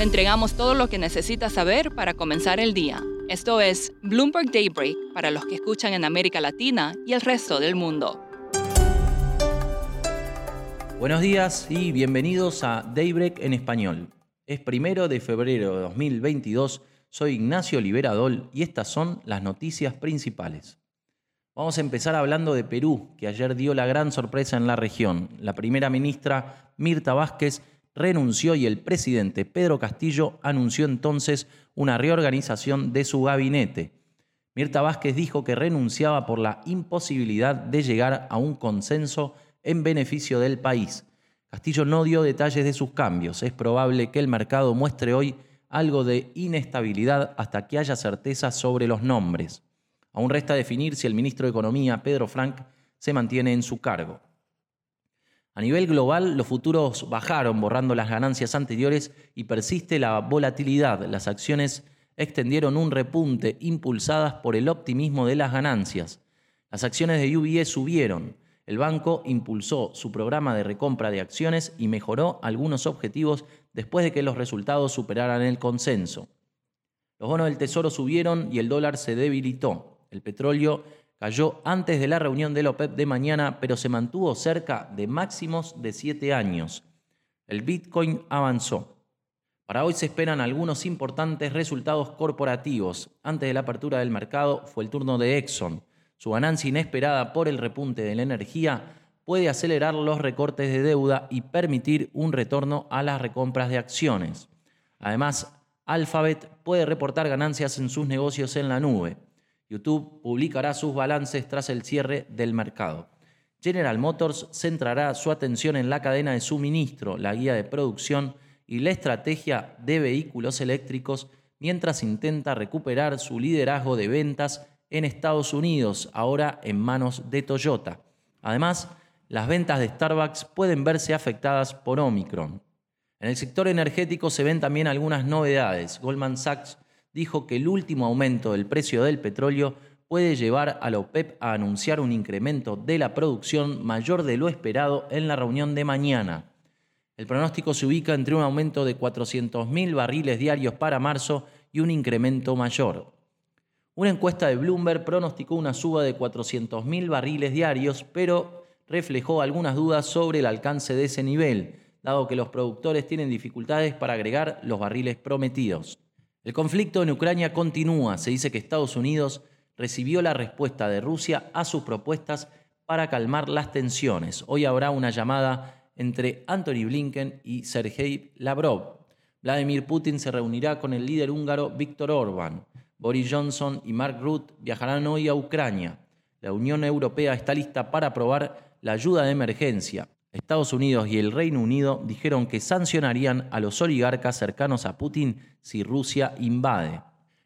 Le entregamos todo lo que necesita saber para comenzar el día. Esto es Bloomberg Daybreak para los que escuchan en América Latina y el resto del mundo. Buenos días y bienvenidos a Daybreak en español. Es primero de febrero de 2022, soy Ignacio Liberadol y estas son las noticias principales. Vamos a empezar hablando de Perú, que ayer dio la gran sorpresa en la región. La primera ministra Mirta Vázquez renunció y el presidente Pedro Castillo anunció entonces una reorganización de su gabinete. Mirta Vázquez dijo que renunciaba por la imposibilidad de llegar a un consenso en beneficio del país. Castillo no dio detalles de sus cambios. Es probable que el mercado muestre hoy algo de inestabilidad hasta que haya certeza sobre los nombres. Aún resta definir si el ministro de Economía, Pedro Frank, se mantiene en su cargo. A nivel global, los futuros bajaron, borrando las ganancias anteriores y persiste la volatilidad. Las acciones extendieron un repunte impulsadas por el optimismo de las ganancias. Las acciones de UBS subieron. El banco impulsó su programa de recompra de acciones y mejoró algunos objetivos después de que los resultados superaran el consenso. Los bonos del Tesoro subieron y el dólar se debilitó. El petróleo Cayó antes de la reunión del OPEP de mañana, pero se mantuvo cerca de máximos de siete años. El Bitcoin avanzó. Para hoy se esperan algunos importantes resultados corporativos. Antes de la apertura del mercado fue el turno de Exxon. Su ganancia inesperada por el repunte de la energía puede acelerar los recortes de deuda y permitir un retorno a las recompras de acciones. Además, Alphabet puede reportar ganancias en sus negocios en la nube. YouTube publicará sus balances tras el cierre del mercado. General Motors centrará su atención en la cadena de suministro, la guía de producción y la estrategia de vehículos eléctricos mientras intenta recuperar su liderazgo de ventas en Estados Unidos, ahora en manos de Toyota. Además, las ventas de Starbucks pueden verse afectadas por Omicron. En el sector energético se ven también algunas novedades. Goldman Sachs dijo que el último aumento del precio del petróleo puede llevar a la OPEP a anunciar un incremento de la producción mayor de lo esperado en la reunión de mañana. El pronóstico se ubica entre un aumento de 400.000 barriles diarios para marzo y un incremento mayor. Una encuesta de Bloomberg pronosticó una suba de 400.000 barriles diarios, pero reflejó algunas dudas sobre el alcance de ese nivel, dado que los productores tienen dificultades para agregar los barriles prometidos. El conflicto en Ucrania continúa. Se dice que Estados Unidos recibió la respuesta de Rusia a sus propuestas para calmar las tensiones. Hoy habrá una llamada entre Anthony Blinken y Sergei Lavrov. Vladimir Putin se reunirá con el líder húngaro Víctor Orbán. Boris Johnson y Mark Rutte viajarán hoy a Ucrania. La Unión Europea está lista para aprobar la ayuda de emergencia. Estados Unidos y el Reino Unido dijeron que sancionarían a los oligarcas cercanos a Putin si Rusia invade.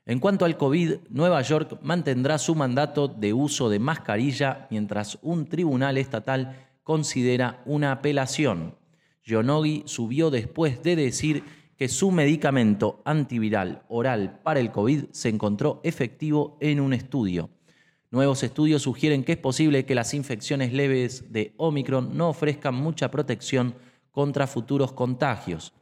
En cuanto al COVID, Nueva York mantendrá su mandato de uso de mascarilla mientras un tribunal estatal considera una apelación. Yonogi subió después de decir que su medicamento antiviral oral para el COVID se encontró efectivo en un estudio. Nuevos estudios sugieren que es posible que las infecciones leves de Omicron no ofrezcan mucha protección contra futuros contagios.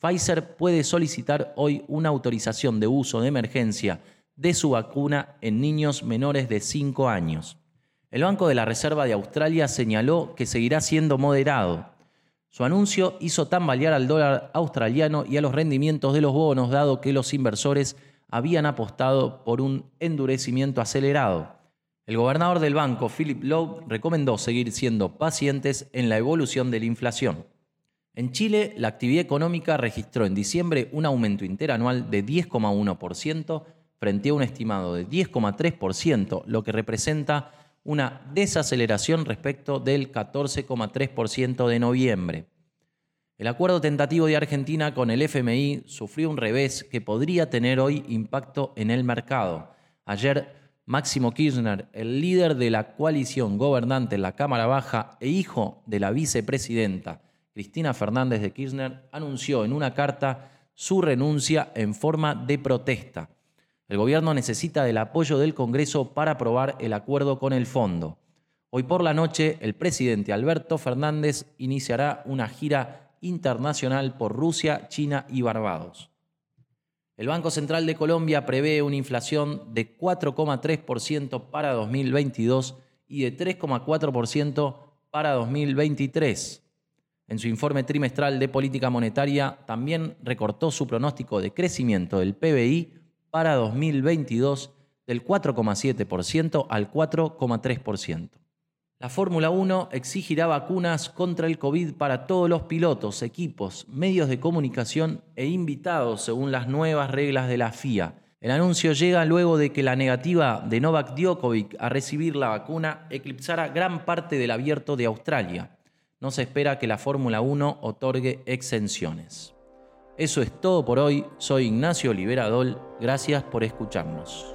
Pfizer puede solicitar hoy una autorización de uso de emergencia de su vacuna en niños menores de 5 años. El Banco de la Reserva de Australia señaló que seguirá siendo moderado. Su anuncio hizo tambalear al dólar australiano y a los rendimientos de los bonos, dado que los inversores habían apostado por un endurecimiento acelerado. El gobernador del banco, Philip Lowe, recomendó seguir siendo pacientes en la evolución de la inflación. En Chile, la actividad económica registró en diciembre un aumento interanual de 10,1% frente a un estimado de 10,3%, lo que representa una desaceleración respecto del 14,3% de noviembre. El acuerdo tentativo de Argentina con el FMI sufrió un revés que podría tener hoy impacto en el mercado. Ayer, Máximo Kirchner, el líder de la coalición gobernante en la Cámara Baja e hijo de la vicepresidenta Cristina Fernández de Kirchner, anunció en una carta su renuncia en forma de protesta. El gobierno necesita del apoyo del Congreso para aprobar el acuerdo con el fondo. Hoy por la noche, el presidente Alberto Fernández iniciará una gira internacional por Rusia, China y Barbados. El Banco Central de Colombia prevé una inflación de 4,3% para 2022 y de 3,4% para 2023. En su informe trimestral de política monetaria también recortó su pronóstico de crecimiento del PBI para 2022 del 4,7% al 4,3%. La Fórmula 1 exigirá vacunas contra el COVID para todos los pilotos, equipos, medios de comunicación e invitados según las nuevas reglas de la FIA. El anuncio llega luego de que la negativa de Novak Djokovic a recibir la vacuna eclipsara gran parte del abierto de Australia. No se espera que la Fórmula 1 otorgue exenciones. Eso es todo por hoy. Soy Ignacio Liberadol. Gracias por escucharnos.